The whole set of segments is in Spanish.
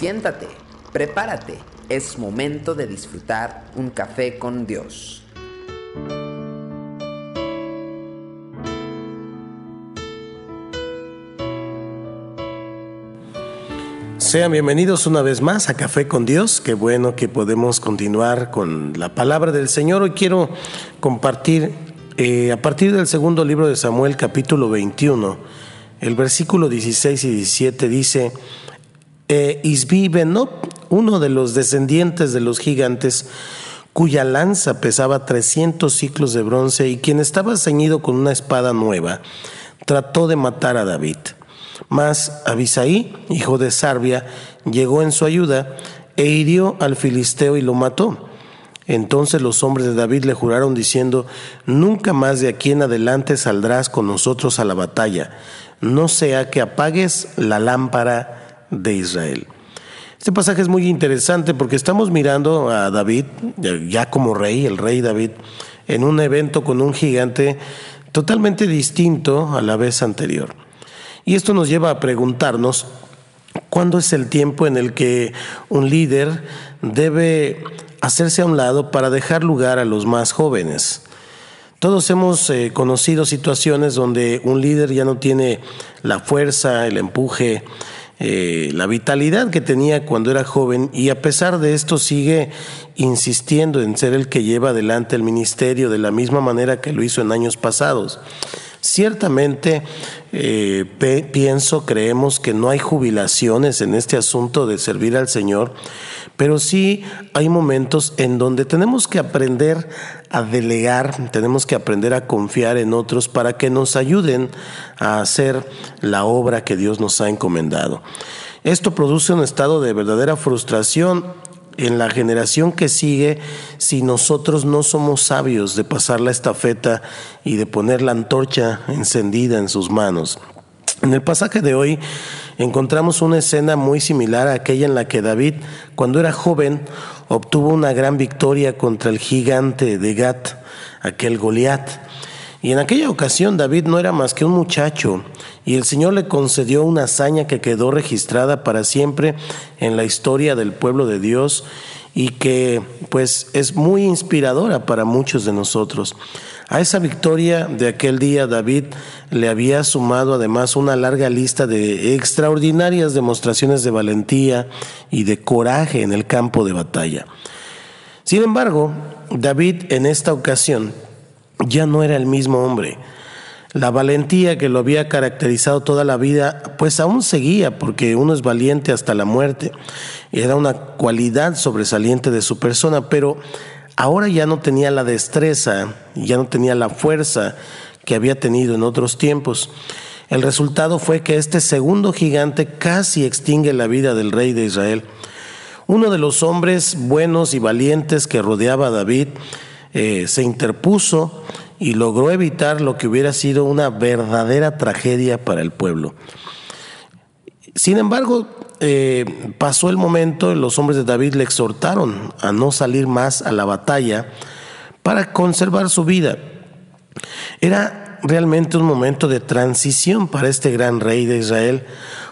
Siéntate, prepárate, es momento de disfrutar un café con Dios. Sean bienvenidos una vez más a Café con Dios. Qué bueno que podemos continuar con la palabra del Señor. Hoy quiero compartir eh, a partir del segundo libro de Samuel capítulo 21, el versículo 16 y 17 dice, eh, Isbi Benob, uno de los descendientes de los gigantes, cuya lanza pesaba 300 ciclos de bronce y quien estaba ceñido con una espada nueva, trató de matar a David. Mas Abisaí, hijo de Sarbia, llegó en su ayuda e hirió al filisteo y lo mató. Entonces los hombres de David le juraron diciendo, Nunca más de aquí en adelante saldrás con nosotros a la batalla, no sea que apagues la lámpara de Israel. Este pasaje es muy interesante porque estamos mirando a David, ya como rey, el rey David, en un evento con un gigante totalmente distinto a la vez anterior. Y esto nos lleva a preguntarnos, ¿cuándo es el tiempo en el que un líder debe hacerse a un lado para dejar lugar a los más jóvenes. Todos hemos eh, conocido situaciones donde un líder ya no tiene la fuerza, el empuje, eh, la vitalidad que tenía cuando era joven y a pesar de esto sigue insistiendo en ser el que lleva adelante el ministerio de la misma manera que lo hizo en años pasados. Ciertamente eh, pienso, creemos que no hay jubilaciones en este asunto de servir al Señor, pero sí hay momentos en donde tenemos que aprender a delegar, tenemos que aprender a confiar en otros para que nos ayuden a hacer la obra que Dios nos ha encomendado. Esto produce un estado de verdadera frustración en la generación que sigue si nosotros no somos sabios de pasar la estafeta y de poner la antorcha encendida en sus manos. En el pasaje de hoy encontramos una escena muy similar a aquella en la que David, cuando era joven, obtuvo una gran victoria contra el gigante de Gat, aquel Goliat. Y en aquella ocasión David no era más que un muchacho, y el Señor le concedió una hazaña que quedó registrada para siempre en la historia del pueblo de Dios y que pues es muy inspiradora para muchos de nosotros. A esa victoria de aquel día David le había sumado además una larga lista de extraordinarias demostraciones de valentía y de coraje en el campo de batalla. Sin embargo, David en esta ocasión ya no era el mismo hombre. La valentía que lo había caracterizado toda la vida, pues aún seguía, porque uno es valiente hasta la muerte. Era una cualidad sobresaliente de su persona, pero ahora ya no tenía la destreza, ya no tenía la fuerza que había tenido en otros tiempos. El resultado fue que este segundo gigante casi extingue la vida del rey de Israel. Uno de los hombres buenos y valientes que rodeaba a David eh, se interpuso y logró evitar lo que hubiera sido una verdadera tragedia para el pueblo. Sin embargo, eh, pasó el momento, los hombres de David le exhortaron a no salir más a la batalla para conservar su vida. Era realmente un momento de transición para este gran rey de Israel,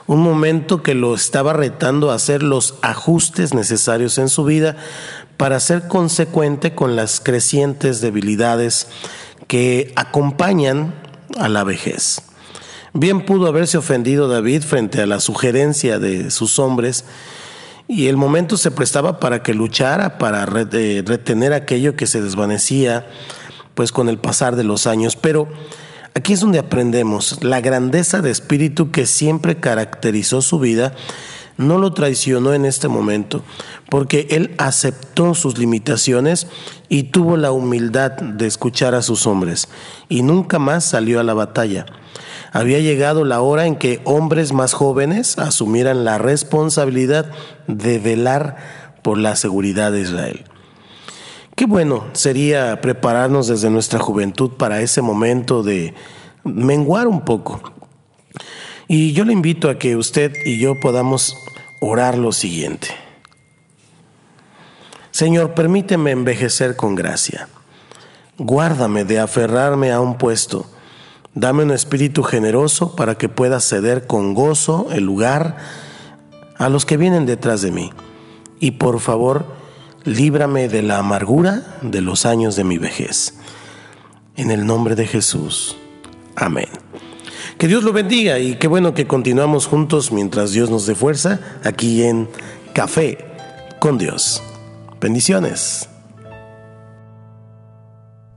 un momento que lo estaba retando a hacer los ajustes necesarios en su vida para ser consecuente con las crecientes debilidades que acompañan a la vejez. Bien pudo haberse ofendido David frente a la sugerencia de sus hombres y el momento se prestaba para que luchara, para eh, retener aquello que se desvanecía pues con el pasar de los años, pero aquí es donde aprendemos la grandeza de espíritu que siempre caracterizó su vida no lo traicionó en este momento, porque él aceptó sus limitaciones y tuvo la humildad de escuchar a sus hombres, y nunca más salió a la batalla. Había llegado la hora en que hombres más jóvenes asumieran la responsabilidad de velar por la seguridad de Israel. Qué bueno sería prepararnos desde nuestra juventud para ese momento de menguar un poco. Y yo le invito a que usted y yo podamos orar lo siguiente. Señor, permíteme envejecer con gracia. Guárdame de aferrarme a un puesto. Dame un espíritu generoso para que pueda ceder con gozo el lugar a los que vienen detrás de mí. Y por favor, líbrame de la amargura de los años de mi vejez. En el nombre de Jesús. Amén. Que Dios lo bendiga y qué bueno que continuamos juntos mientras Dios nos dé fuerza aquí en Café con Dios. Bendiciones.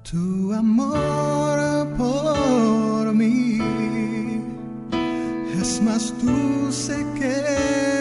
Tu amor por mí es más que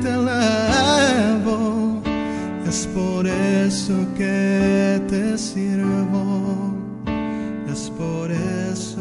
te elevo, es por eso que te sirvo, es por eso.